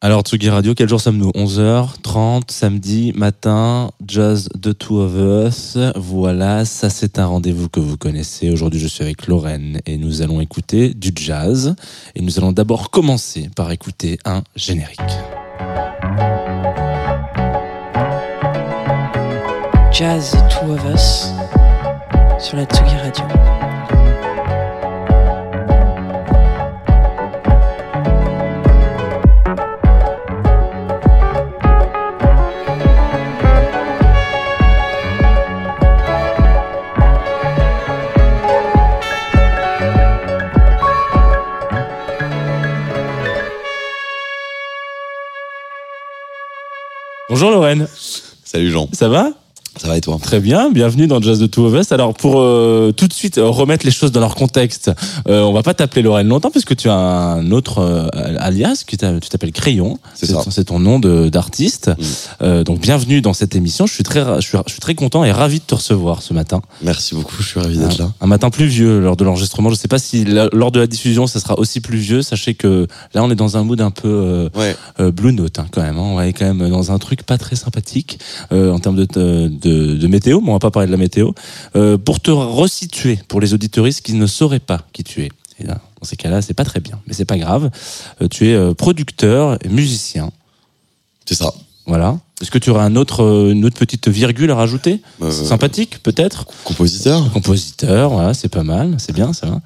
Alors Tsugi Radio, quel jour sommes-nous? 11h30, samedi matin, jazz de Two of Us. Voilà, ça c'est un rendez-vous que vous connaissez. Aujourd'hui je suis avec Lorraine et nous allons écouter du jazz. Et nous allons d'abord commencer par écouter un générique. Jazz Two of Us sur la Tsugi Radio. Bonjour Lorraine, Salut Jean, ça va? Ça va et toi Très bien, bienvenue dans Jazz de Two of Us. Alors pour euh, tout de suite euh, remettre les choses dans leur contexte, euh, on va pas t'appeler Lorraine longtemps puisque tu as un autre euh, alias, t'a- tu t'appelles Crayon. C'est ton nom d'artiste. Mm. Donc bienvenue dans cette émission. Je suis très, je suis, je suis très content et ravi de te recevoir ce matin. Merci beaucoup, je suis ravi d'être là. Un matin pluvieux lors de l'enregistrement. Je sais pas si la- lors de la diffusion ça sera aussi pluvieux. Sachez que là on est dans un mood un peu Ouais, Blue Note hein, quand même. hein. On est quand même dans un truc pas très sympathique en termes de, de, de météo. Mais on va pas parler de la météo. Euh, pour te resituer, pour les auditoristes qui ne sauraient pas qui tu es. Et là, dans ces cas-là, c'est pas très bien, mais c'est pas grave. Euh, tu es euh, producteur et musicien. c'est ça. Voilà. Est-ce que tu aurais un autre, une autre petite virgule à rajouter? Euh, Sympathique, peut-être? Compositeur Compositeur, voilà, c'est pas mal, c'est bien, ça va.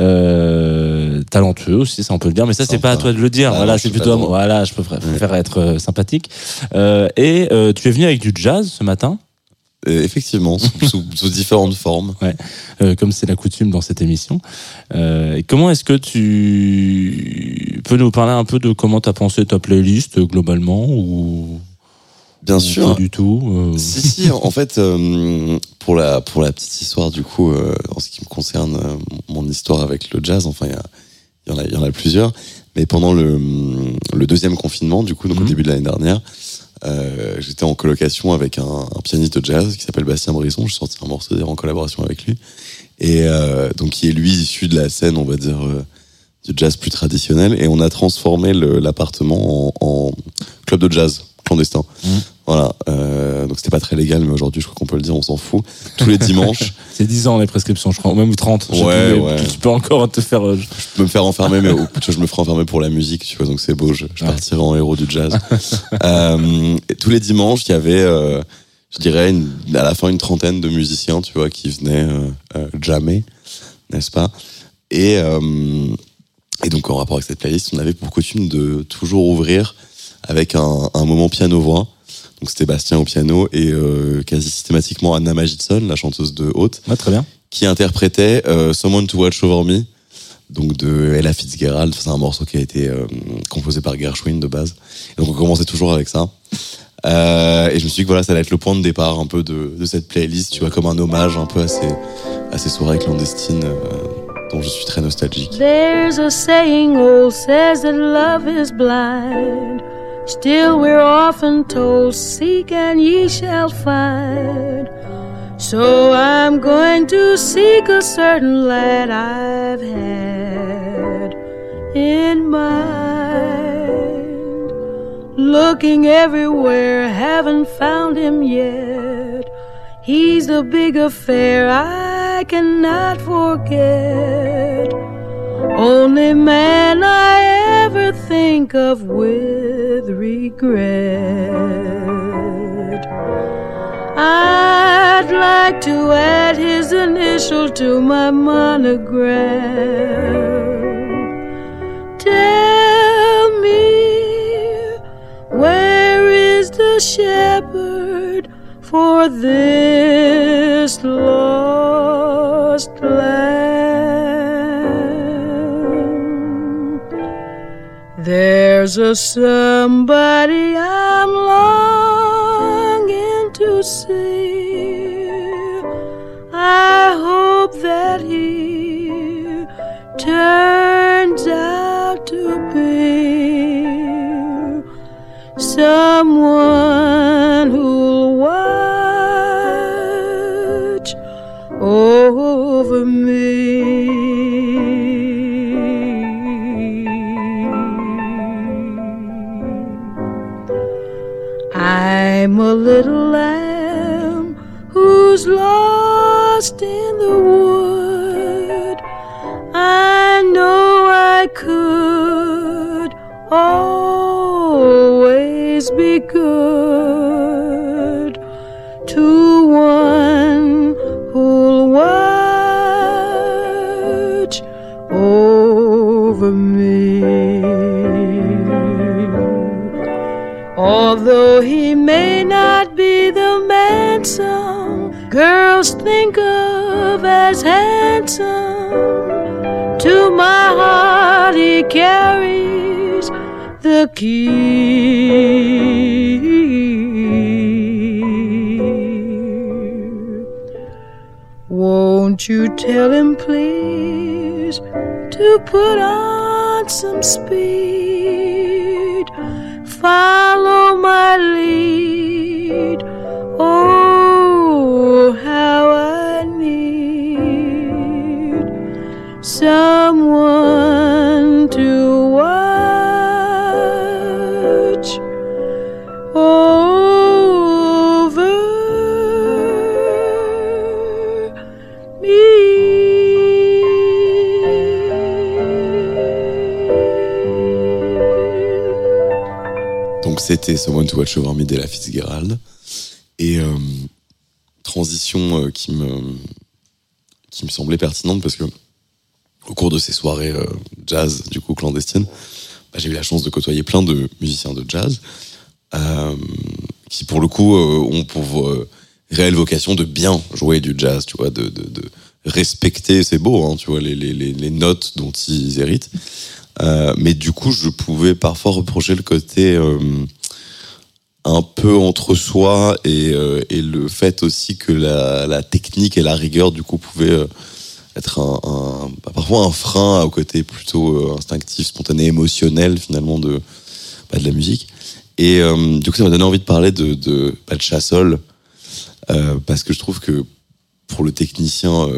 Euh, talentueux aussi, ça on peut le dire, mais ça c'est pas à toi de le dire. Ah voilà, c'est plutôt à moi. Voilà, je préfère, préfère être sympathique. Euh, et tu es venu avec du jazz ce matin, Euh, Effectivement, sous, sous- sous différentes formes. euh, comme c'est la coutume dans cette émission. Euh, comment est-ce que tu peux nous parler un peu de comment tu as pensé ta playlist globalement ou Bien ou sûr. pas du tout euh, Si, si, en fait, pour, la, pour la petite histoire, du coup, en ce qui me concerne, mon histoire avec le jazz, enfin, il y, en a- il y en a plusieurs. Mais pendant le, le deuxième confinement, du coup, donc au début de l'année dernière, euh, j'étais en colocation avec un, un pianiste de jazz qui s'appelle Bastien Brisson. J'ai sorti un morceau d'ailleurs en collaboration avec lui. Et euh, donc, qui est lui issu de la scène, on va dire, euh, du jazz plus traditionnel. Et on a transformé l'appartement en, en club de jazz clandestin. Mhm. Voilà. Euh, donc, c'était pas très légal, mais aujourd'hui, je crois qu'on peut le dire, on s'en fout. Tous les dimanches, C'est 10 ans les prescriptions, je crois, ou même 30. je sais Ouais, plus, ouais. Tu peux encore te faire. euh, je peux me faire enfermer, mais je me ferai enfermer pour la musique, tu vois, donc c'est beau, je, je Ouais. partirai en héros du jazz. euh, et tous les dimanches, il y avait, euh, je dirais, une- à la fin, une trentaine de musiciens, tu vois, qui venaient jammer, n'est-ce pas? Et, et donc, en rapport avec cette playlist, on avait pour coutume de toujours ouvrir avec un, un moment piano-voix. Donc, c'était Bastien au piano et euh, quasi systématiquement Anna Magidson, la chanteuse de Haute Ouais, très bien. qui interprétait euh, Someone to Watch Over Me, donc de Ella Fitzgerald. C'est un morceau qui a été euh, composé par Gershwin de base. Et donc on commençait toujours avec ça. Euh, et je me suis dit que voilà, ça allait être le point de départ un peu de, de cette playlist, tu vois, comme un hommage un peu à ces, à ces soirées clandestines euh, dont je suis très nostalgique. There's a saying old says that love is blind. Still, we're often told, Seek and ye shall find. So I'm going to seek a certain lad I've had in mind. Looking everywhere, haven't found him yet. He's the big affair I cannot forget. Only man I ever think of with regret. I'd like to add his initial to my monogram. Tell me, where is the shepherd for this lost lamb? There's a somebody I'm longing to see. I hope that he turns out to be someone who'll watch over me. I'm a little lamb who's lost in the wood. I know I could always be good to one who'll watch over me. Although he may girls think of as handsome, to my heart he carries the key. Won't you tell him, please, to put on some speed? Follow my lead. Someone to watch over me. Donc c'était Someone to Watch Over Me d'Ella Fitzgerald. Et euh, transition euh, qui me qui me semblait pertinente parce que au cours de ces soirées euh, jazz du coup clandestines, bah, j'ai eu la chance de côtoyer plein de musiciens de jazz euh, qui pour le coup euh, ont pour réelle vocation de bien jouer du jazz, tu vois, de, respecter, c'est beau, hein, tu vois, les, notes dont ils héritent. Mais du coup, je pouvais parfois reprocher le côté un peu entre soi et, le fait aussi que la, technique et la rigueur, du coup, pouvaient être un, bah, parfois un frein au côté plutôt euh, instinctif, spontané, émotionnel finalement de, bah, de la musique. Et euh, du coup, ça m'a donné envie de parler de, de, bah, de Chassol, euh, parce que je trouve que pour le technicien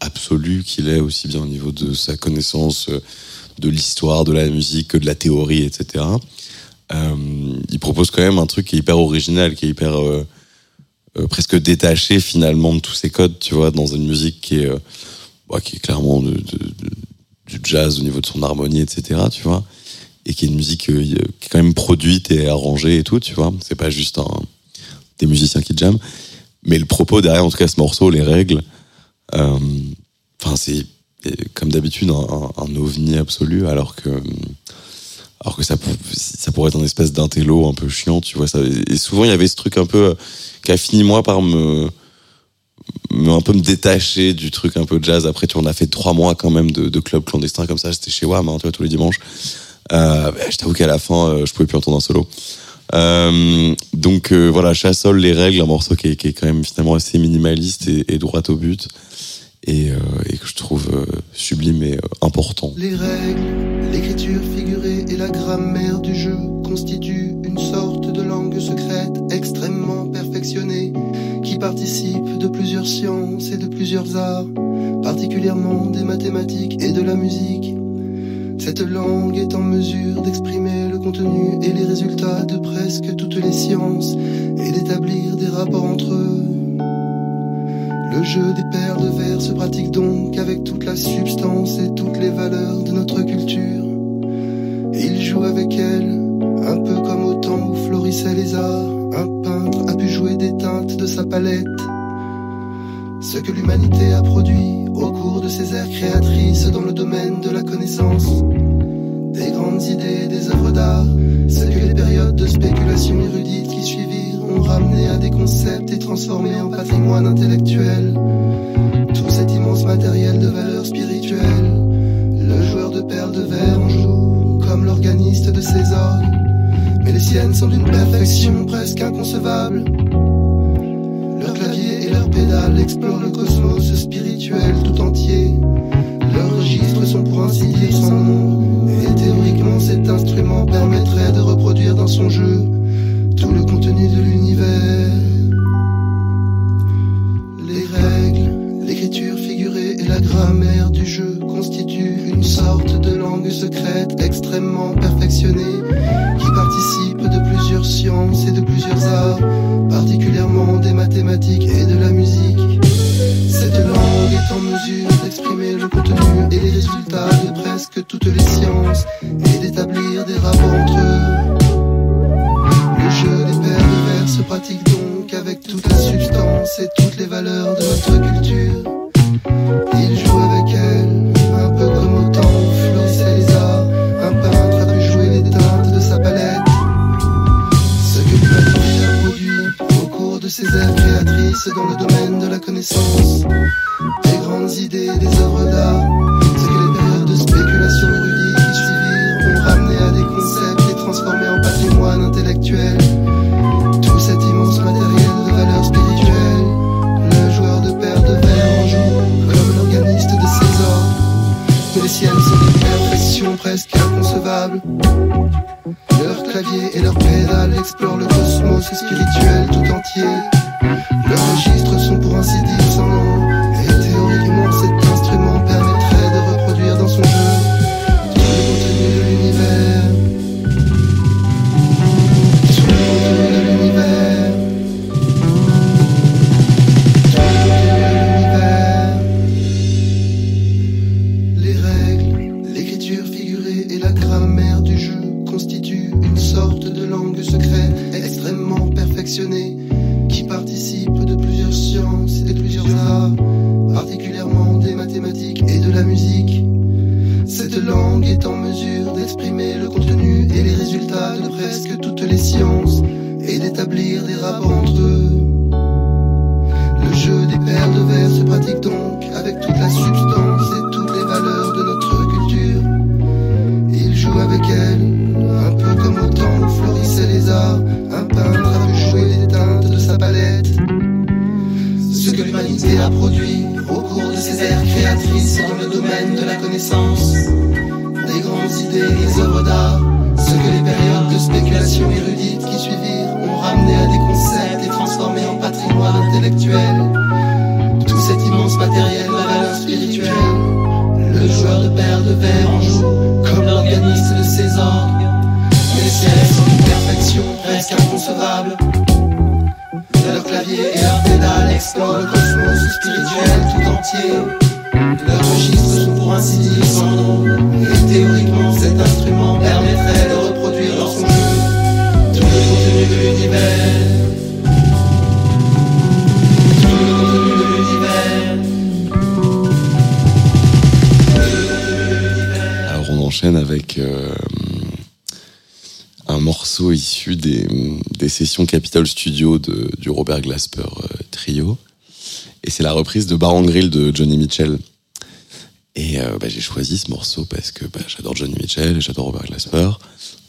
absolu qu'il est, aussi bien au niveau de sa connaissance de l'histoire de la musique que de la théorie, etc., il propose quand même un truc qui est hyper original, qui est hyper presque détaché finalement de tous ces codes, tu vois, dans une musique qui est, bah, qui est clairement du jazz au niveau de son harmonie, etc., tu vois, et qui est une musique euh, qui est quand même produite et arrangée et tout, tu vois, c'est pas juste des musiciens qui jamment, mais le propos derrière, en tout cas ce morceau, les règles, euh, enfin c'est comme d'habitude un, ovni absolu, alors que alors que ça, ça pourrait être un espèce d'intello un peu chiant, tu vois. Et souvent, il y avait ce truc un peu euh, qui a fini, moi, par me un peu me détacher du truc un peu jazz. Après, tu vois, on a fait trois mois quand même de, de club clandestin comme ça. C'était chez WAM, hein, tous les dimanches. Euh, je t'avoue qu'à la fin, euh, je pouvais plus entendre un solo. Euh, donc voilà, Chassol, les règles, un morceau qui est, quand même finalement assez minimaliste et, droit au but. Et, et que je trouve sublime et important. Les règles, l'écriture figurée et la grammaire du jeu constituent une sorte langue secrète extrêmement perfectionnée qui participe de plusieurs sciences et de plusieurs arts, particulièrement des mathématiques et de la musique. Cette langue est en mesure d'exprimer le contenu et les résultats de presque toutes les sciences et d'établir des rapports entre eux. Le jeu des paires de verres se pratique donc avec toute la substance et toutes les valeurs de notre culture. Il joue avec elle, un peu comme au temps où florissaient les arts. Un peintre a pu jouer des teintes de sa palette. Ce que l'humanité a produit au cours de ses ères créatrices dans le domaine de la connaissance. Des grandes idées, des œuvres d'art, ce que les périodes de spéculation érudite qui suivirent ont ramené à des concepts et transformé en patrimoine intellectuel. Tout cet immense matériel de valeur spirituelle, le joueur de perles de verre en joue comme l'organiste de ses orgues, mais les siennes sont d'une perfection presque inconcevable. Leur clavier et leurs pédales explorent le cosmos spirituel tout entier. Leurs registres sont pour ainsi dire sans nombre, et théoriquement cet instrument permettrait de reproduire dans son jeu tout le contenu de l'univers. Les règles, l'écriture figurée et la grammaire du jeu constituent une sorte de langue secrète extrêmement perfectionnée sciences et de plusieurs arts, particulièrement des mathématiques et de la musique. Cette langue est en mesure d'exprimer le contenu et les résultats de presque toutes les sciences et d'établir des rapports entre eux. Le jeu des paires de vers se pratique donc avec toute la substance et toutes les valeurs de notre culture. Il joue avec plusieurs arts, c'est dans le domaine de la connaissance. Des grandes idées, des œuvres d'art. C'est que les périodes de spéculation érudite qui suivirent ont ramené à des concepts et transformés en patrimoine intellectuel. Et leurs pédales explorent le cosmos spirituel tout entier. Leurs registres sont pour ainsi dire de ères créatrices dans le domaine de la connaissance, des grandes idées, des œuvres d'art, ce que les périodes de spéculation érudite qui suivirent ont ramené à des concepts et transformé en patrimoine intellectuel. Tout cet immense matériel à valeur spirituelle, le joueur de paire de verre en joue comme l'organiste de ses orgues. Les sièges sont une perfection presque inconcevable. Leur clavier et leur pédale explorent le cosmos spirituel tout entier. Leurs registres sont pour ainsi dire sans nom. Et théoriquement, cet instrument permettrait de reproduire dans son jeu tout le contenu de l'univers. Le contenu de l'univers. Alors on enchaîne avec euh, un morceau issu des, des sessions Capitol Studio de, du Robert Glasper euh, trio. Et c'est la reprise de Bar and Grill de Johnny Mitchell. Et euh, bah, j'ai choisi ce morceau parce que bah, j'adore Johnny Mitchell et j'adore Robert Glasper.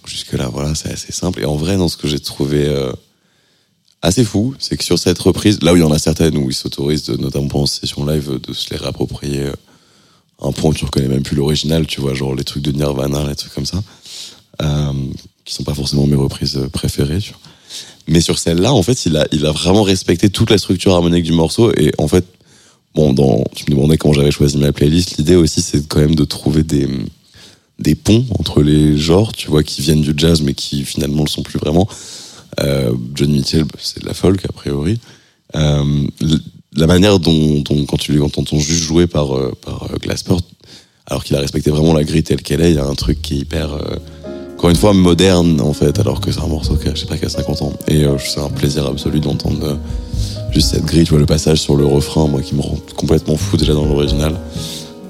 Jusque-là, voilà, c'est assez simple. Et en vrai, dans ce que j'ai trouvé euh, assez fou, c'est que sur cette reprise, là où il y en a certaines où ils s'autorisent, notamment pendant ces sessions live, de se les réapproprier euh, à un point où tu reconnais même plus l'original, tu vois, genre les trucs de Nirvana, les trucs comme ça, euh, qui sont pas forcément mes reprises euh, préférées, tu vois. Mais sur celle-là, en fait, il a, vraiment respecté toute la structure harmonique du morceau. Et en fait, bon, tu me demandais comment j'avais choisi ma playlist. L'idée aussi, c'est quand même de trouver des, ponts entre les genres, tu vois, qui viennent du jazz, mais qui finalement le sont plus vraiment. Euh, John Mitchell, bah, c'est de la folk, a priori. Euh, la manière dont, dont quand tu les entends juste jouer par, euh, Glasper, alors qu'il a respecté vraiment la grille telle qu'elle est, il y a un truc qui est hyper, une fois, moderne, en fait, alors que c'est un morceau qui a, je sais pas, qui a 50 ans. Et euh, c'est un plaisir absolu d'entendre euh, juste cette grille, tu vois, le passage sur le refrain, moi, qui me rend complètement fou déjà dans l'original,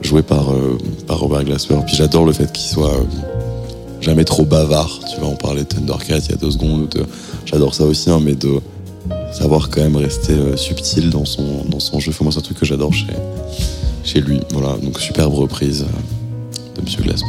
joué par, euh, par Robert Glasper. Puis j'adore le fait qu'il soit euh, jamais trop bavard, tu vois, on parlait de Thundercat il y a deux secondes, j'adore ça aussi, hein, mais de savoir quand même rester subtil dans son, dans son jeu. Enfin, moi, c'est un truc que j'adore chez, chez lui. Voilà, donc superbe reprise de Monsieur Glasper.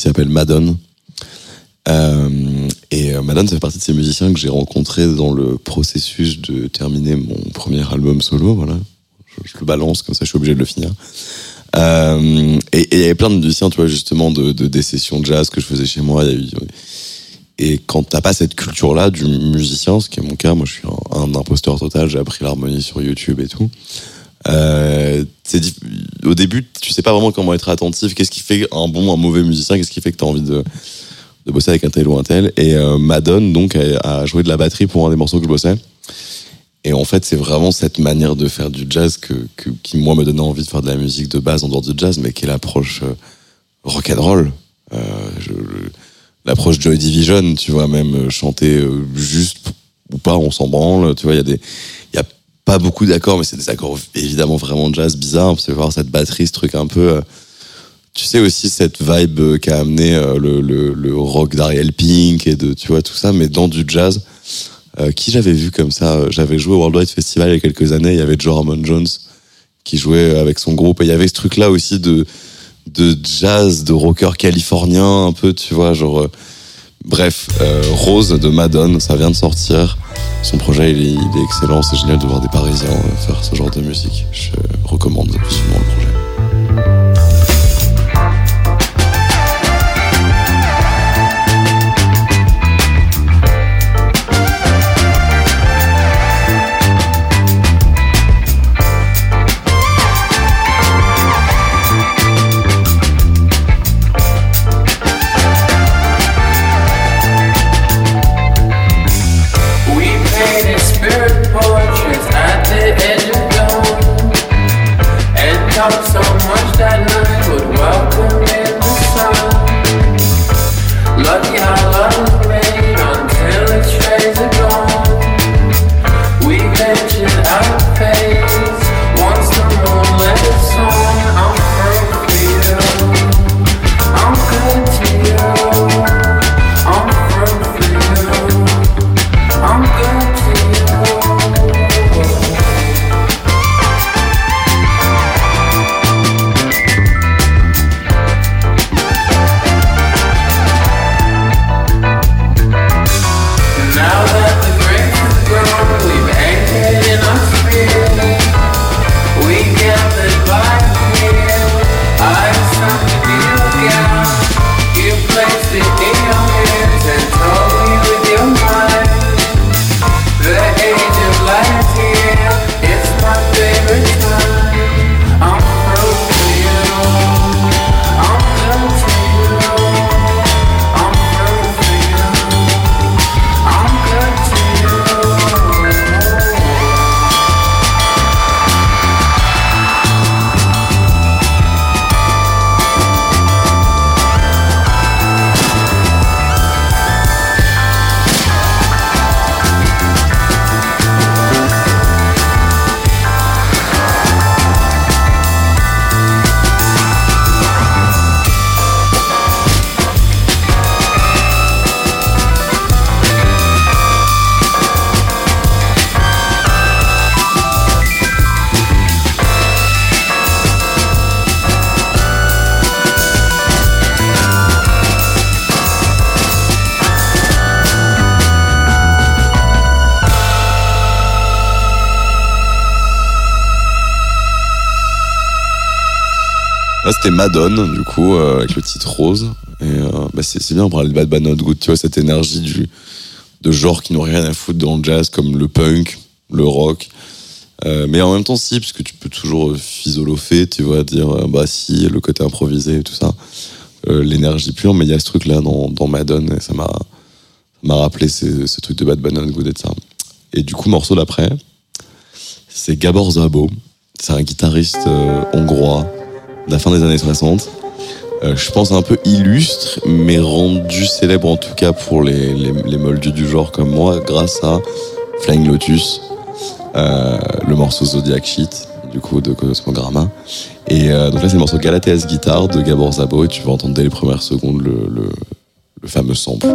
Qui s'appelle Madone. Euh, et euh, Madone, ça fait partie de ces musiciens que j'ai rencontrés dans le processus de terminer mon premier album solo. Voilà, je, le balance comme ça, je suis obligé de le finir. Euh, et il y avait plein de musiciens, tu vois, justement, de, de des sessions de jazz que je faisais chez moi. Et quand t'as pas cette culture-là du musicien, ce qui est mon cas, moi je suis un imposteur total, j'ai appris l'harmonie sur YouTube et tout. Euh, au début, tu sais pas vraiment comment être attentif. Qu'est-ce qui fait un bon, un mauvais musicien? Qu'est-ce qui fait que t'as envie de, bosser avec un tel ou un tel? Et euh, Madone donc a, joué de la batterie pour un des morceaux que je bossais. Et en fait, c'est vraiment cette manière de faire du jazz que, que- qui moi me donnait envie de faire de la musique de base en dehors du jazz, mais qui est l'approche euh, rock'n'roll. Euh, l'approche Joy Division, tu vois, même euh, chanter euh, juste ou pas, on s'en branle. Tu vois, il y a des, pas beaucoup d'accords, mais c'est des accords évidemment vraiment jazz bizarres. C'est voir cette batterie, ce truc un peu. euh, tu sais aussi cette vibe euh, qu'a amené euh, le, le, le rock d'Ariel Pink et de tu vois tout ça, mais dans du jazz. Qui j'avais vu comme ça J'avais joué au Worldwide Festival il y a quelques années. Il y avait Joe Ramon Jones qui jouait avec son groupe et il y avait ce truc là aussi de de jazz, de rocker californien un peu, tu vois, genre. Bref, euh, Rose de Madone, ça vient de sortir. Son projet, il est, il est excellent. C'est génial de voir des Parisiens faire ce genre de musique. Je recommande absolument le projet. C'était Madone, du coup, euh, avec le titre Rose. Et euh, bah, c'est bien pour parler de Bad Bad Not Good, tu vois, cette énergie du, de genre qui n'ont rien à foutre dans le jazz, comme le punk, le rock. Euh, mais en même temps, si, parce que tu peux toujours physolofer, tu vois, dire, bah si, le côté improvisé et tout ça. L'énergie pure, mais il y a ce truc-là dans, dans Madone, et ça m'a rappelé ce, truc de Bad Bad Not Good et ça. Et du coup, morceau d'après, c'est Gabor Zabo. C'est un guitariste hongrois la fin des années 60. Euh, je pense un peu illustre, mais rendu célèbre en tout cas pour les, les, moldus du genre comme moi, grâce à Flying Lotus, euh, le morceau Zodiac Shit, du coup, de Cosmogramma. Et euh, donc là, c'est le morceau Galateas Guitare de Gabor Zabo, et tu vas entendre dès les premières secondes le, le, le fameux sample.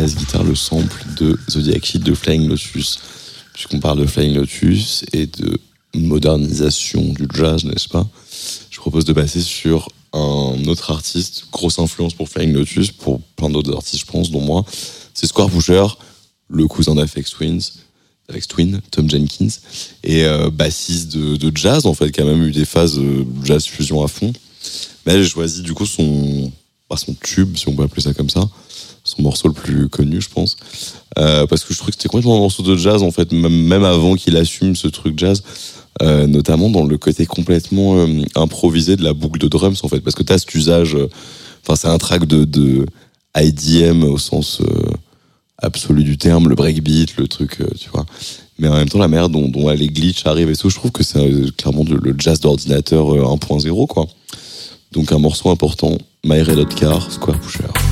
Et Galatea's Guitar, le sample de Zodiac Sheet de Flying Lotus. Puisqu'on parle de Flying Lotus et de modernisation du jazz, n'est-ce pas? Je propose de passer sur un autre artiste, grosse influence pour Flying Lotus, pour plein d'autres artistes, je pense, dont moi. C'est Square Pusher, le cousin d'Afex Twins, avec Twin, Tom Jenkins, et euh, bassiste de, jazz, en fait, qui a même eu des phases euh, jazz fusion à fond. Mais j'ai choisi du coup son, son tube, si on peut appeler ça comme ça, morceau le plus connu, je pense, euh, parce que je trouve que c'était complètement un morceau de jazz, en fait, même, avant qu'il assume ce truc jazz, euh, notamment dans le côté complètement euh, improvisé de la boucle de drums, en fait, parce que tu as cet usage, enfin, c'est un track de, IDM au sens absolu du terme, le breakbeat, le truc, tu vois. Mais en même temps, la manière dont, les glitches arrivent et tout, je trouve que c'est clairement le jazz d'ordinateur euh, 1.0, quoi. Donc un morceau important, My Red Hot Car, Square Pusher.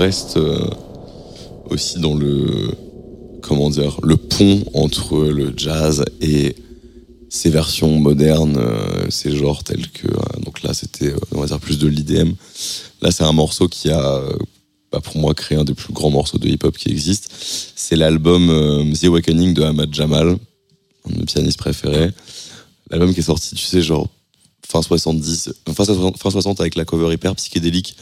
Reste euh, aussi dans le comment dire le pont entre le jazz et ces versions modernes, euh, ces genres tels que euh, donc là c'était on dire plus de l'IDM. Là c'est un morceau qui a bah, pour moi créé un des plus grands morceaux de hip-hop qui existe. C'est l'album The Awakening de Ahmad Jamal, un de mes. L'album qui est sorti, tu sais, genre fin 70, fin 60, fin 60 avec la cover hyper psychédélique.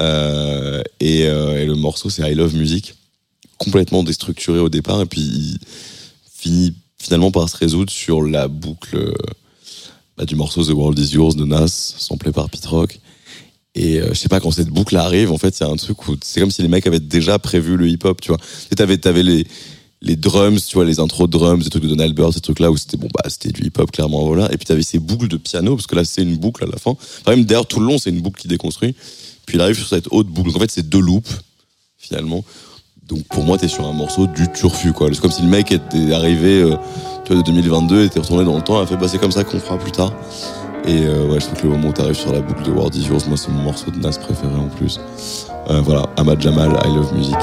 Euh, et, euh, et le morceau c'est I Love Music, complètement déstructuré au départ et puis il finit finalement par se résoudre sur la boucle euh, bah, du morceau The World Is Yours de Nas, samplé par Pete Rock. Et je sais pas, quand cette boucle arrive, en fait, c'est un truc où c'est comme si les mecs avaient déjà prévu le hip-hop, tu vois. Tu t'avais, t'avais les, les drums, tu vois, les intros de drums, des trucs de Donald Byrd, ces trucs-là où c'était bon, bah, c'était du hip-hop, clairement, voilà. Et puis t'avais ces boucles de piano, parce que là, c'est une boucle à la fin. Enfin, même d'ailleurs, tout le long, c'est une boucle qui déconstruit. Puis il arrive sur cette haute boucle. En fait, c'est deux loops, finalement. Donc, pour moi, t'es sur un morceau du turfu. C'est comme si le mec était arrivé, euh, tu vois, de 2022, était retourné dans le temps, et a fait, bah, c'est comme ça qu'on fera plus tard. Et euh, ouais, je trouve que le moment où t'arrives sur la boucle de World Is Yours, moi, c'est mon morceau de Nas préféré en plus. Euh, voilà, Ahmad Jamal, I Love Music.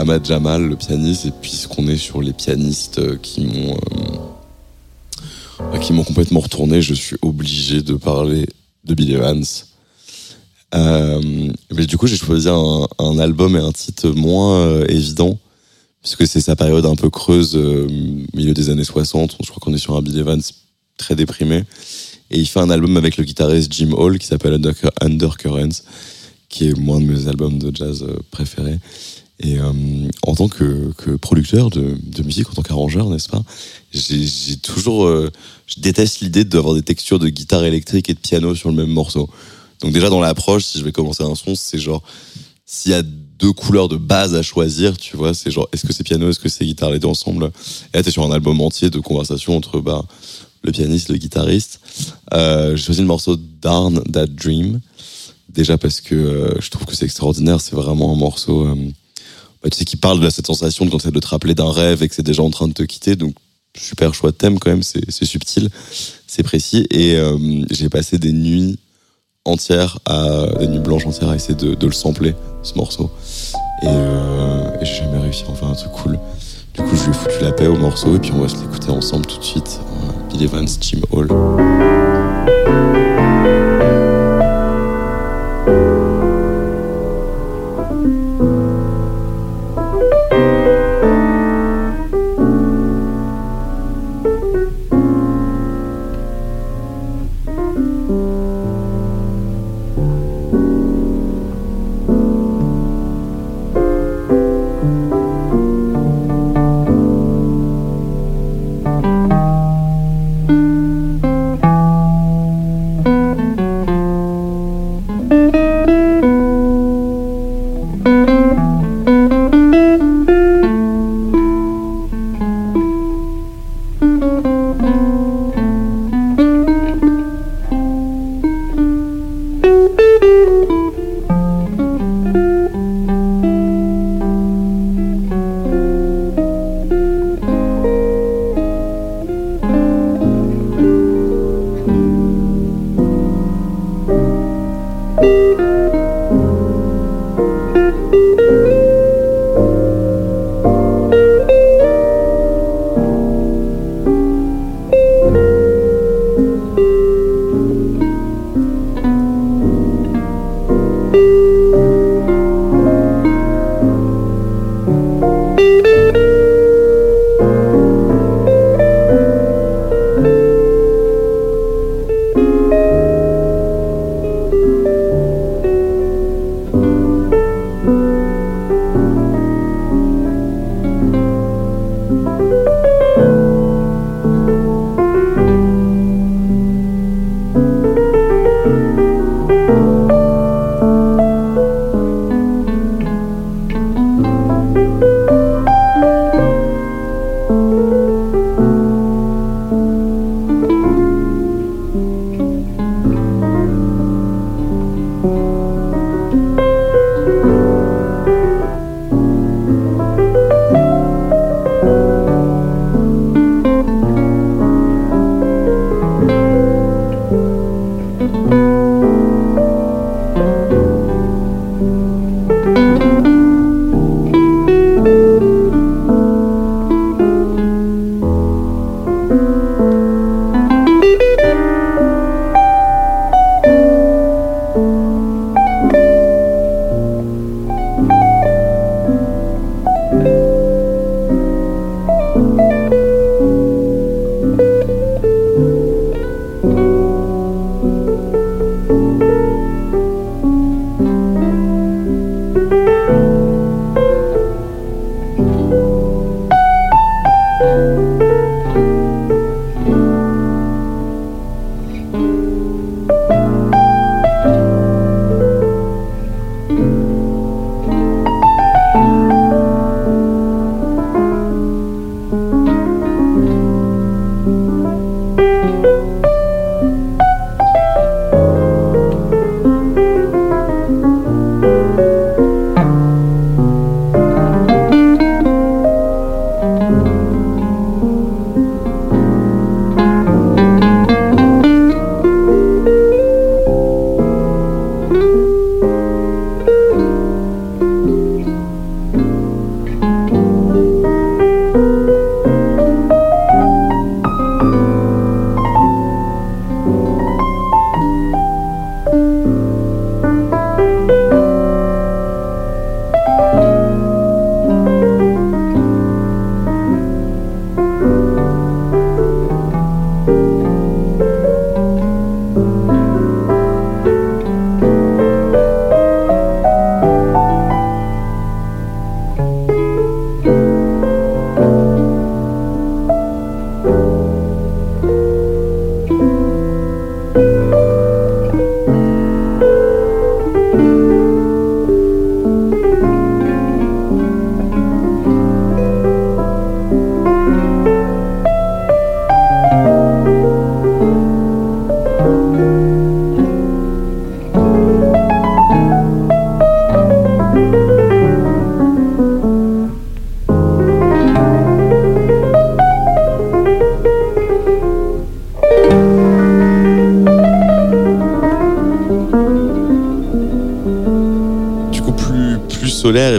Ahmad Jamal, le pianiste, et puisqu'on est sur les pianistes euh, qui m'ont euh, qui m'ont complètement retourné, je suis obligé de parler de Bill Evans. Euh, mais du coup, j'ai choisi un, album et un titre moins évident, puisque c'est sa période un peu creuse, milieu des années 60. Je crois qu'on est sur un Bill Evans très déprimé. Et il fait un album avec le guitariste Jim Hall qui s'appelle Under- Undercurrents, qui est moi un de mes albums de jazz préférés. Et euh, en tant que, producteur de, musique, en tant qu'arrangeur, n'est-ce pas, j'ai toujours, euh, je déteste l'idée d'avoir des textures de guitare électrique et de piano sur le même morceau. Donc déjà dans l'approche, si je vais commencer un son, c'est genre s'il y a deux couleurs de base à choisir, tu vois, c'est genre est-ce que c'est piano, est-ce que c'est guitare, les deux ensemble. Et là t'es sur un album entier de conversation entre bah, le pianiste, le guitariste. Euh, J'ai choisi le morceau Darn That Dream. Déjà parce que je trouve que c'est extraordinaire, c'est vraiment un morceau bah, tu sais, qui parle de cette sensation de quand c'est de te rappeler d'un rêve et que c'est déjà en train de te quitter. Donc super choix de thème quand même, c'est subtil, c'est précis. Et euh, j'ai passé des nuits entières, à, des nuits blanches entières à essayer de, de le sampler, ce morceau. Et, euh, et j'ai jamais réussi à en faire un truc cool. Du coup, je lui ai foutu la paix au morceau et puis on va se l'écouter ensemble tout de suite. Euh, Bill Evans, Jim Hall.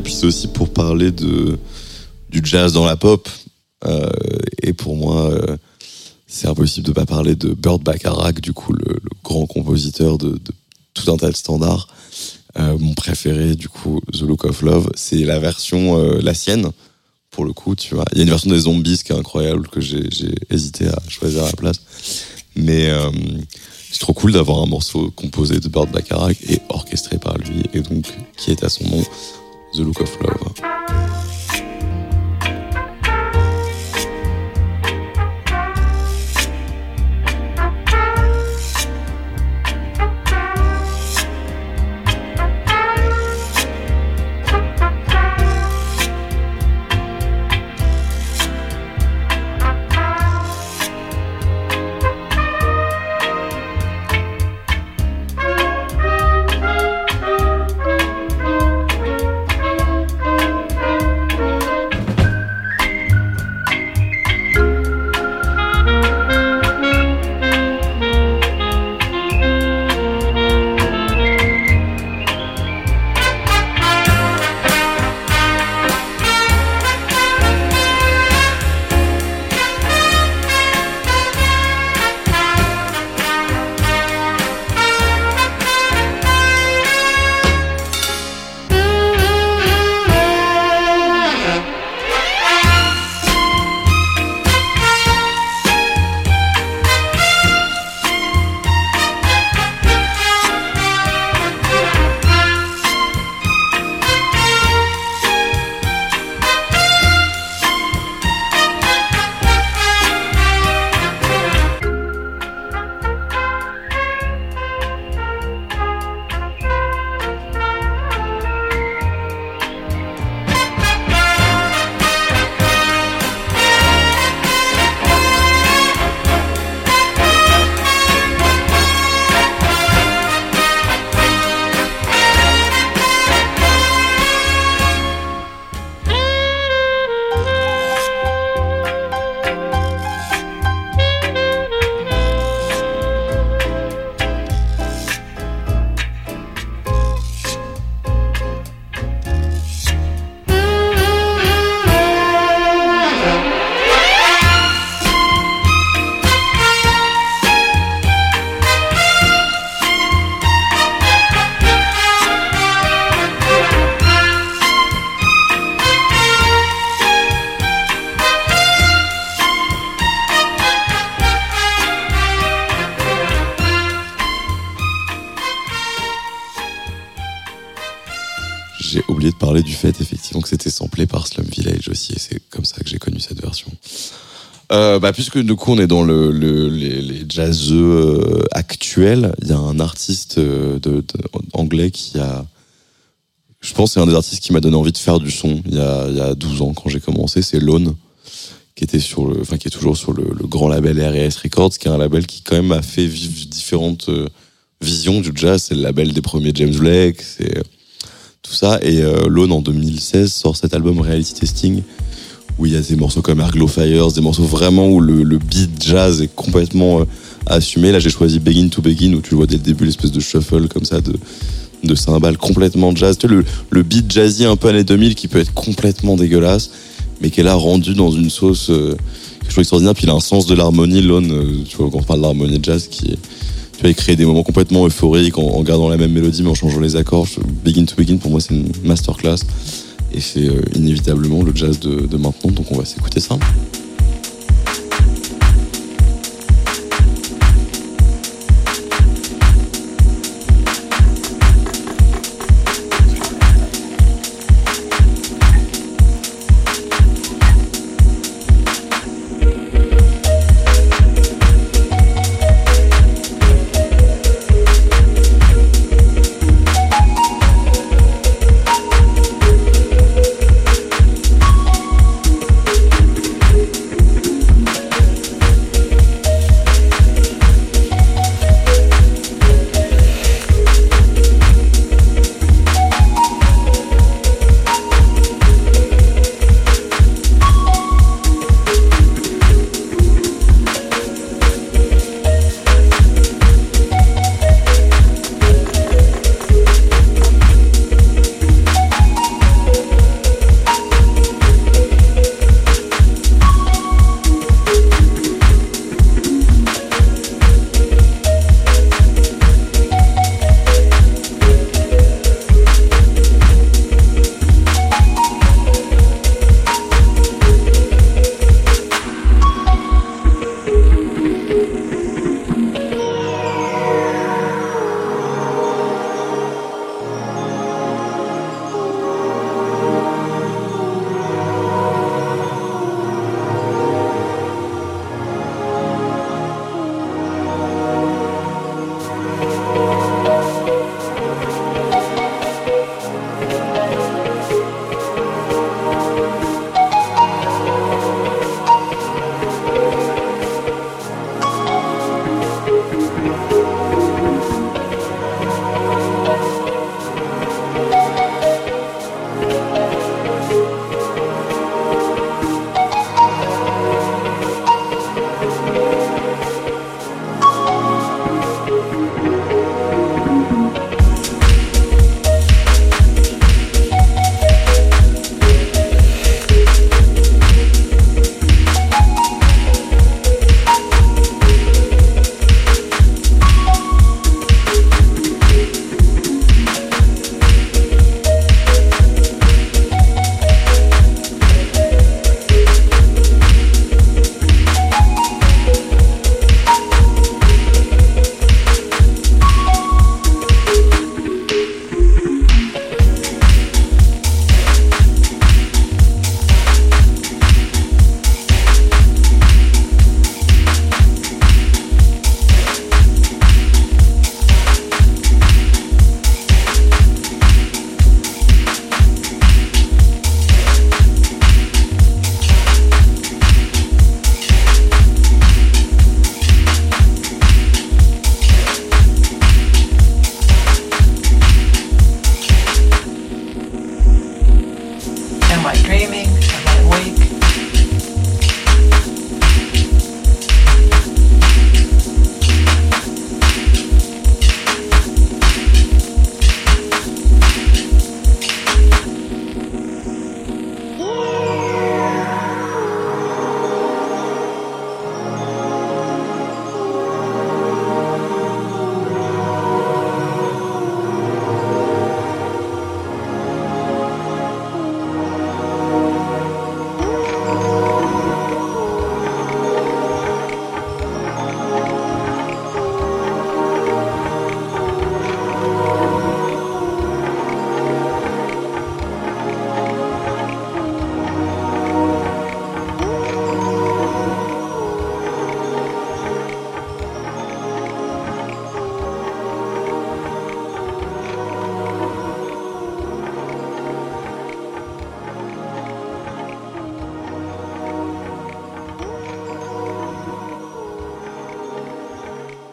Et puis c'est aussi pour parler de du jazz dans la pop. Euh, et pour moi, euh, c'est impossible de pas parler de Burt Bacharach, du coup le, grand compositeur de, tout un tas de standards. Euh, mon préféré, du coup, The Look of Love, c'est la version la sienne pour le coup, tu vois. Il y a une version des zombies qui est incroyable que j'ai hésité à choisir à la place. Mais c'est trop cool d'avoir un morceau composé de Burt Bacharach et orchestré par lui, et donc qui est à son nom, The Look of Love. J'ai oublié de parler du fait effectivement que c'était samplé par Slum Village aussi, et c'est comme ça que j'ai connu cette version. Euh, bah, puisque du coup on est dans le, le- les, jazzeux euh, actuels, il y a un artiste euh, anglais qui a, je pense, c'est un des artistes qui m'a donné envie de faire du son il y a, il y a 12 ans quand j'ai commencé, c'est Lone, qui était sur qui est toujours sur le, grand label R&S Records, qui est un label qui quand même a fait vivre différentes euh, visions du jazz. C'est le label des premiers James Blake, ça. Et euh, Lone en 2016 sort cet album Reality Testing où il y a des morceaux comme Airglow Fires, des morceaux vraiment où le, beat jazz est complètement euh, assumé. Là, j'ai choisi Begin to Begin où tu vois dès le début l'espèce de shuffle comme ça de de cymbales complètement jazz. Tu sais, le, beat jazzy un peu années 2000 qui peut être complètement dégueulasse, mais qui est là rendu dans une sauce euh, que je trouve extraordinaire. Puis il a un sens de l'harmonie, Lone, euh, tu vois, quand on parle d'harmonie jazz, qui est, tu vois, il crée des moments complètement euphoriques en, gardant la même mélodie mais en changeant les accords. Begin to Begin, pour moi, c'est une masterclass. Et c'est euh, inévitablement le jazz de, de maintenant, donc on va s'écouter ça.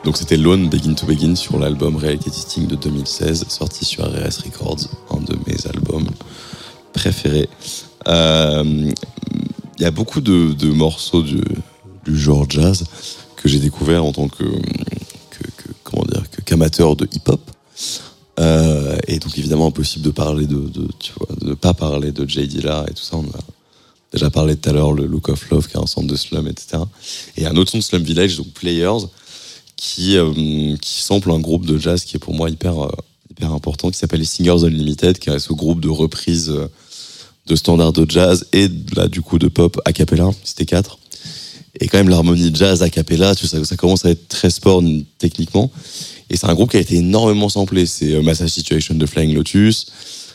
Donc c'était Lone Begin to Begin sur l'album Reality Testing de 2016, sorti sur RS Records, un de mes albums préférés. Euh, Il y a beaucoup de, morceaux du, genre jazz que j'ai découvert en tant que, comment dire qu'amateur de hip-hop. Euh, et donc évidemment impossible de parler de, de tu vois de pas parler de J Dilla et tout ça. On a déjà parlé tout à l'heure le Look of Love qui est un centre de slum etc. Et un autre son de Slum Village donc Players qui euh, qui sample un groupe de jazz qui est pour moi hyper euh, hyper important qui s'appelle les Singers Unlimited qui est ce groupe de reprises euh, de standards de jazz et là du coup de pop a cappella. C'était quatre. Et quand même l'harmonie jazz a cappella tu sais, ça commence à être très sport techniquement. Et c'est un groupe qui a été énormément samplé. C'est Massage Situation de Flying Lotus.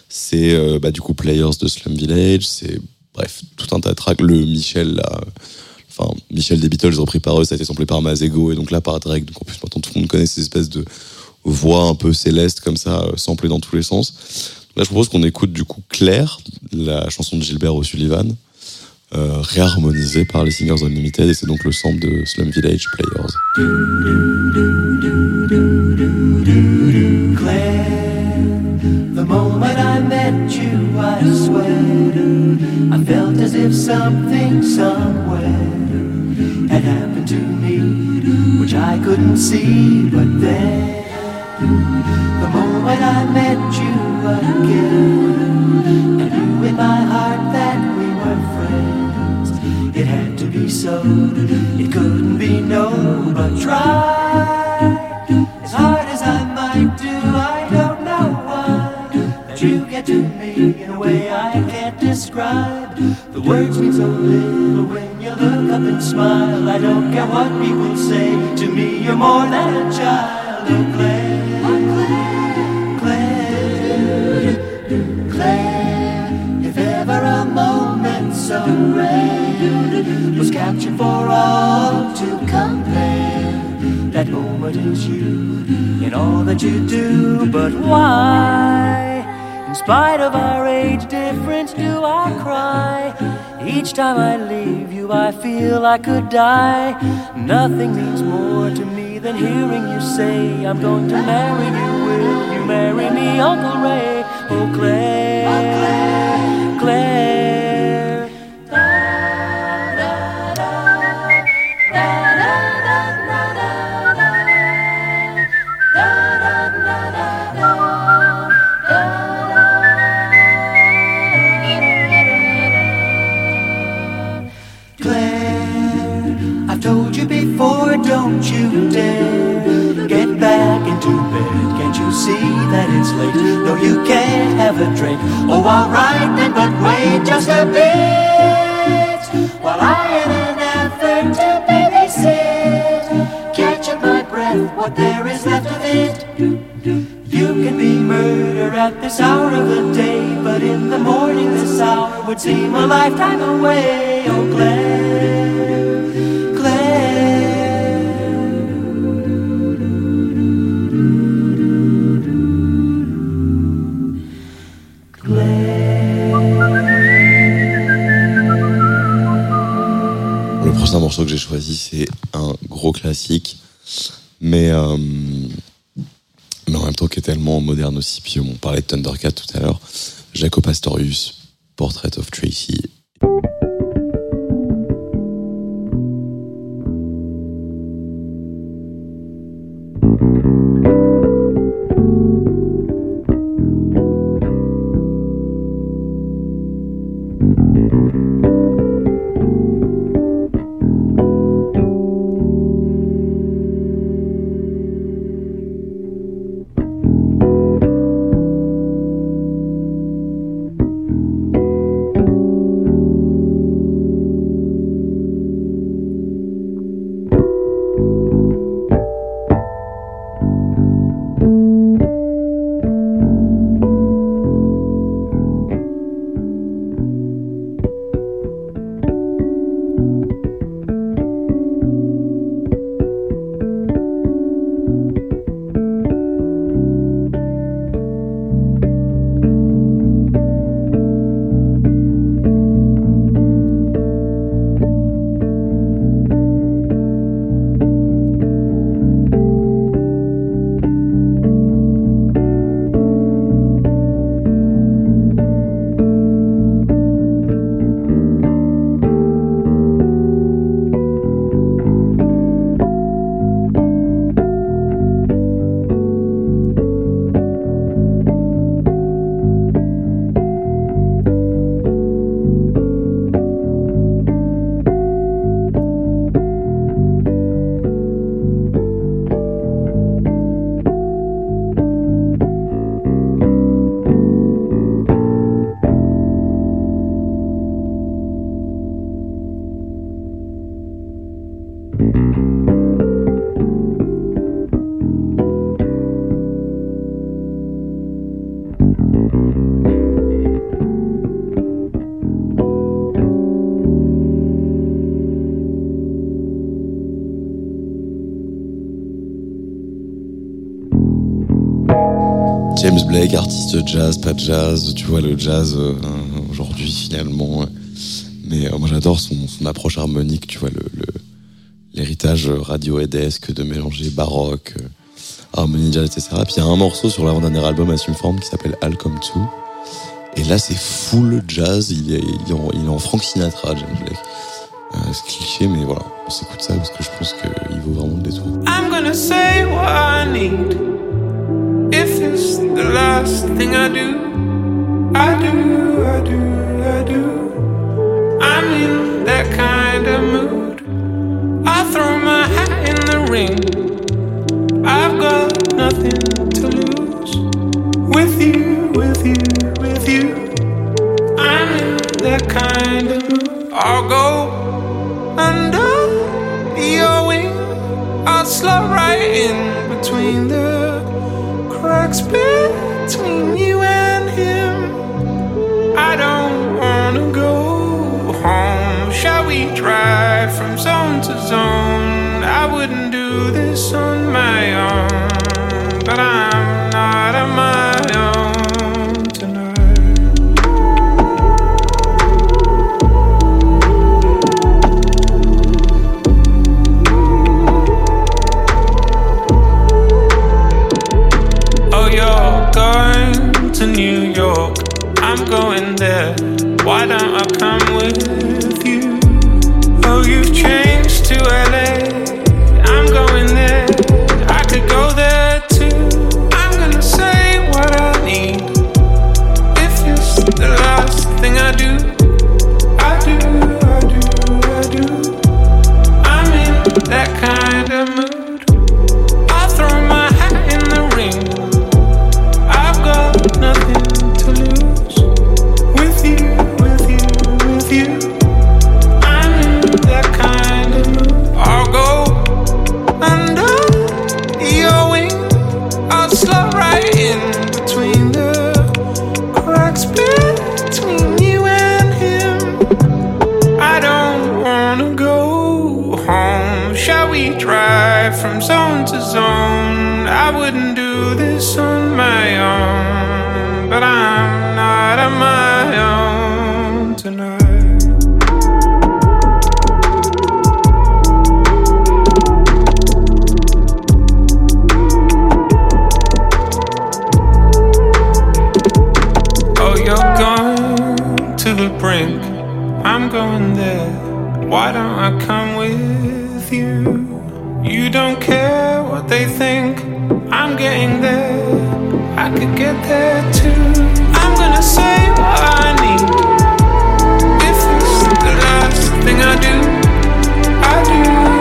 C'est bah, du coup Players de Slum Village. C'est bref tout un tas de tracks. Le Michel là, enfin Michel des Beatles repris par eux ça a été samplé par Mazego et donc là par Drake. Donc en plus maintenant tout le monde connaît ces espèces de voix un peu célestes comme ça euh, samplées dans tous les sens. Là je propose qu'on écoute du coup Claire la chanson de Gilbert O'Sullivan euh, réharmonisée par les Singers Unlimited et c'est donc le sample de Slum Village Players. The moment I met you, I I felt as if something somewhere had happened to me, which I couldn't see, but then, the moment I met you again, I knew in my heart that we were friends. It had to be so, it couldn't be no, but try. As hard as I might do, I don't know why you get to me in a way I can't describe. The words mean so little when you look up and smile. I don't care what people say to me, you're more than a child. Oh, Claire, Claire, Claire, if ever a moment so rare was captured for all to compare. That moment is you in all that you do, but why? Spite of our age difference, do I cry? Each time I leave you, I feel I could die. Nothing means more to me than hearing you say, I'm going to marry you. Will you marry me, Uncle Ray? Oh, Claire, Claire. You can't have a drink. Oh, alright then, but wait just a bit while I, in an effort to babysit, catch up my breath, what there is left of it. You can be murder at this hour of the day, but in the morning this hour would seem a lifetime away. Oh, Claire, morceau que j'ai choisi, c'est un gros classique, mais, euh, mais en même temps qui est tellement moderne aussi. Puis on parlait de Thundercat tout à l'heure. Jacob Astorius, Portrait of Tracy. Claire, Artiste jazz, pas jazz, tu vois le jazz euh, aujourd'hui finalement. Mais euh, moi j'adore son, approche harmonique, tu vois le le- l'héritage radio-edesque de mélanger baroque, euh, harmonie jazz, etc. Puis il y a un morceau sur l'avant-dernier album Assume Form qui s'appelle I'll Come To. Et là c'est full jazz, il est, en, Frank Sinatra, James Blake. C'est cliché, mais voilà, on s'écoute ça parce que je pense qu'il vaut vraiment le détour. I'm gonna say what. If it's the last thing I do, I do, I do, I do. I'm in that kind of mood. I throw my hat in the ring. I've got nothing to lose. With you, with you, with you. I'm in that kind of mood. I'll go under your wing. I'll slot right in between the experience. What they think. I'm getting there. I could get there too. I'm gonna say what I need. If it's the last thing I do, I do,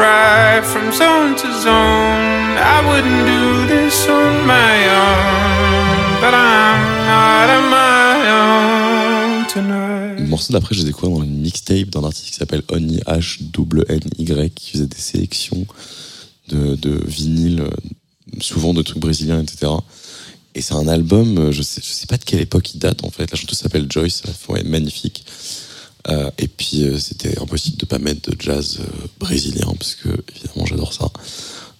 Shall we drive from zone to zone? I wouldn't do this on my own, but I'm not on my own tonight. Le morceau d'après, j'ai découvert dans une mixtape d'un artiste qui s'appelle Ony H N Y qui faisait des sélections de, de vinyles, euh, souvent de trucs brésiliens, etc. Et c'est un album, euh, je sais, je sais pas de quelle époque il date en fait. La chanteuse s'appelle Joyce, la fois est magnifique. Euh, et puis euh, c'était impossible de pas mettre de jazz euh, brésilien parce que évidemment j'adore ça.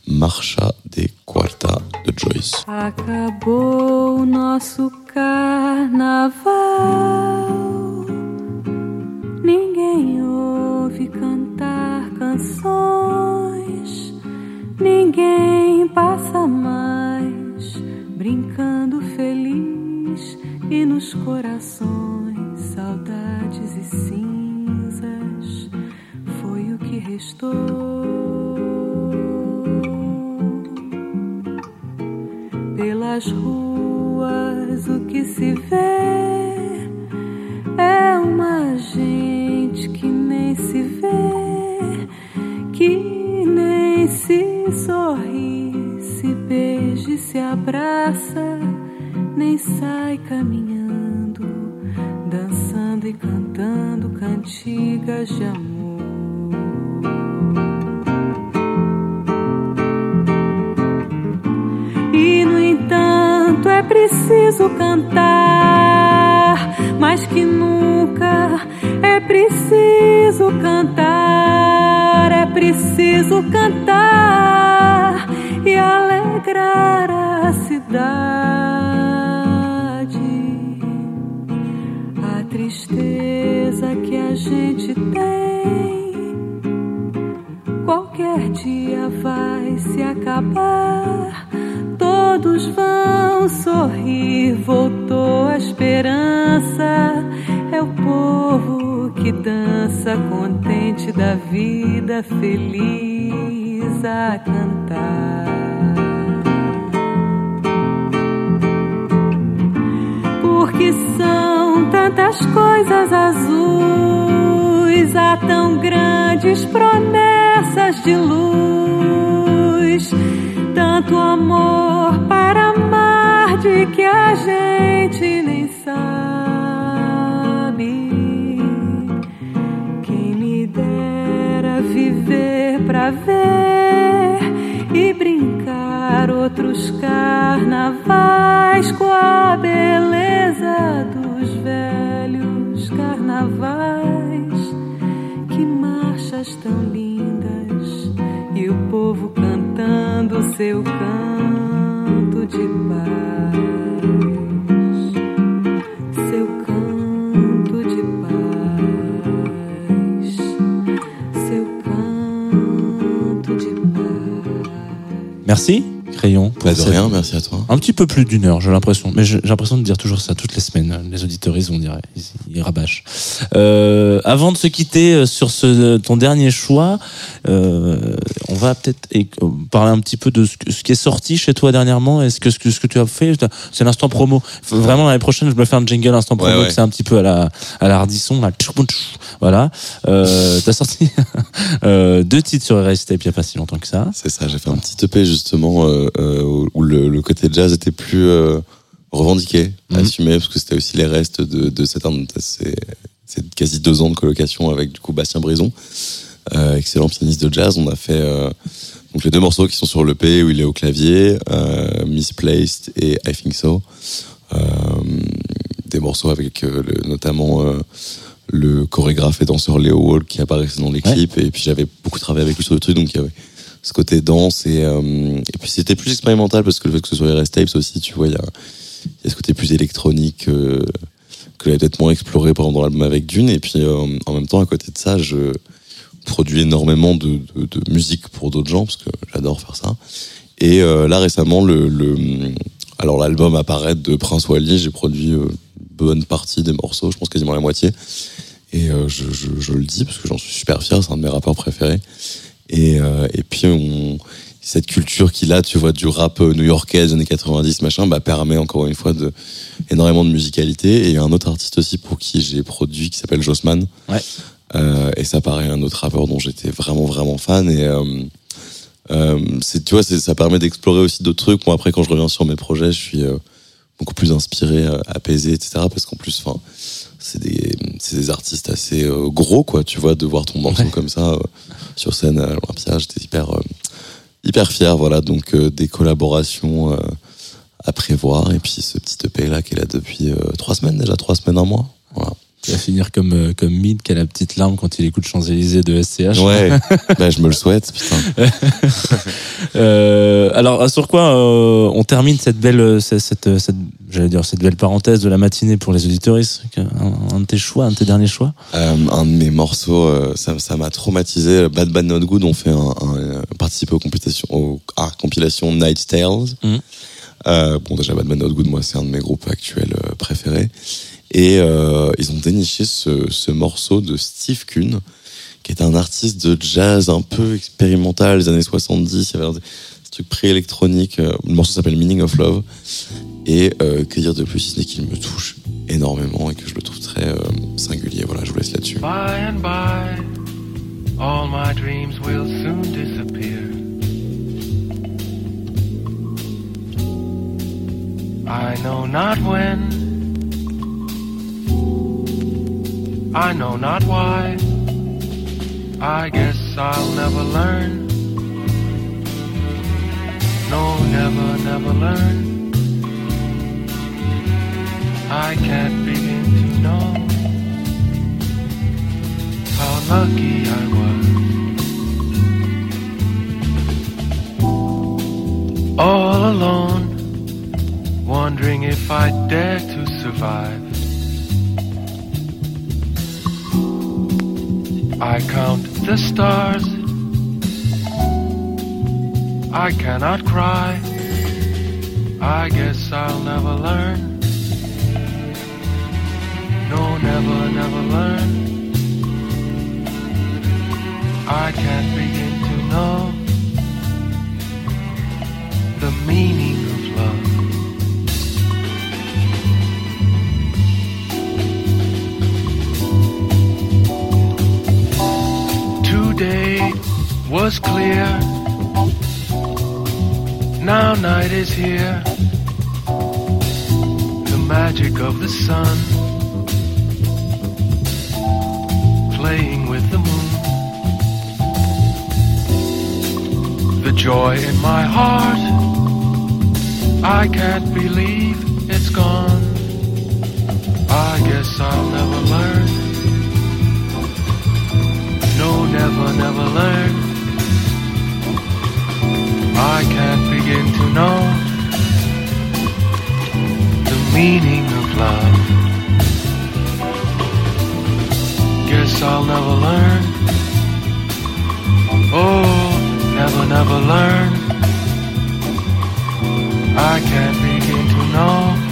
Marcha de Quarta de Joyce. Acabou nosso carnaval. Ninguém ouve cantar canções. Ninguém passa mais brincando feliz e nos corações saudades e cinzas. Foi o que restou pelas ruas o que se vê é uma gente que nem se vê, que nem se sorri, se abraça, nem sai caminhando, dançando e cantando cantigas de amor. E no entanto é preciso cantar, mais que nunca é preciso cantar, é preciso cantar gente tem qualquer dia vai se acabar. Todos vão sorrir, voltou a esperança. É o povo que dança, contente da vida, feliz a cantar. Porque são tantas coisas azuis, há tão grandes promessas de luz, tanto amor para amar de que a gente nem sabe. Quem me dera viver pra ver e brincar outros carnavais com a beleza dos velhos carnavais. Marchas tão lindas e o povo cantando seu canto de paz. Seu canto de paz. Seu canto de paz. Merci, Crayon. pour Pas de cette- rien, merci à toi. Un petit peu plus d'une heure, j'ai l'impression. Mais j'ai l'impression de dire toujours ça toutes les semaines. Les auditoristes vont dire, ils, ils rabâchent. Euh, avant de se quitter euh, sur ce, ton dernier choix, euh, on va peut-être euh, parler un petit peu de ce, qui est sorti chez toi dernièrement. Est-ce que ce que, ce que tu as fait, c'est l'instant promo. Vraiment l'année prochaine, je me fais un jingle instant promo, Ouais, c'est un petit peu à la à la Hardisson. là. Voilà. Euh, T'as sorti euh, deux titres sur RST il y a pas si longtemps que ça. C'est ça, j'ai fait un petit EP justement euh, euh, où- où le, le côté jazz était plus euh, revendiqué, Mhm. assumé, parce que c'était aussi les restes de, de cette, ces, ces quasi deux ans de colocation avec du coup Bastien Brison, euh, excellent pianiste de jazz. On a fait euh, donc les deux morceaux qui sont sur l'EP où il est au clavier, euh, Misplaced et I Think So. Euh, des morceaux avec euh, le- notamment euh, le chorégraphe et danseur Léo Wall qui apparaissait dans les Ouais. clips et puis j'avais beaucoup travaillé avec lui sur le truc donc il y avait ce côté danse et, euh, et puis c'était plus expérimental parce que le fait que ce soit RS Tapes aussi tu vois il y a, ce côté plus électronique euh, que j'avais peut-être moins exploré pendant dans l'album avec Dune. Et puis euh, en même temps à côté de ça je produis énormément de, musique pour d'autres gens parce que j'adore faire ça. Et là récemment le, alors l'album apparaît de Prince Wally j'ai produit une bonne partie des morceaux je pense quasiment la moitié. Et je, je, je le dis parce que j'en suis super fier c'est un de mes rappeurs préférés et, euh, et puis on, cette culture qu'il a tu vois du rap euh, new-yorkais des années 90 machin bah permet encore une fois de énormément de musicalité. Et il y a un autre artiste aussi pour qui j'ai produit qui s'appelle Jossman Ouais. euh, et ça paraît un autre rappeur dont j'étais vraiment vraiment fan. Et euh, euh, c'est tu vois ça permet d'explorer aussi d'autres trucs. Moi après quand je reviens sur mes projets je suis beaucoup plus inspiré apaisé etc parce qu'en plus enfin c'est des c'est des artistes assez euh, gros quoi tu vois de voir ton morceau Ouais. comme ça euh, sur scène à l'Olympia j'étais hyper euh, hyper fier voilà donc des collaborations à prévoir. Et puis ce petit EP là qui est là depuis trois semaines déjà trois semaines un mois. Voilà Tu vas finir comme, euh, comme Mid qui a la petite larme quand il écoute Champs-Élysées de SCH. ouais bah, je me le souhaite putain Euh, alors, sur quoi euh, on termine cette belle, cette, cette, cette- j'allais dire cette belle parenthèse de la matinée pour les auditoristes un, un de tes choix, un de tes derniers choix? Euh, un de mes morceaux, ça ça m'a traumatisé. Bad Bad Not Good, on fait un, un, participer aux compilation, aux, ah, compilation Night Tales. Euh, bon, déjà Bad Bad Not Good, moi, c'est un de mes groupes actuels préférés. Et euh, ils ont déniché ce, ce morceau de Steve Kuhn, qui est un artiste de jazz un peu expérimental des années 70. Il y avait ce truc pré-électronique. euh, Le morceau s'appelle Meaning of Love. Et euh, que dire de plus, si ce n'est qu'il me touche énormément et que je le trouve très singulier. Voilà, je vous laisse là-dessus. All my dreams will soon disappear. I know not when. I know not why. I guess I'll never learn. No, never, never learn. I can't begin to know how lucky I was. All alone, wondering if I dare to survive. I count the stars. I cannot cry. I guess I'll never learn. No, never, never learn. I can't begin to know the meaning of love. Today was clear. Now night is here. The magic of the sun playing with the moon. The joy in my heart, I can't believe it's gone. I guess I'll never learn. Never, never learn. I can't begin to know the meaning of love. Guess I'll never learn. Oh, never, never learn. I can't begin to know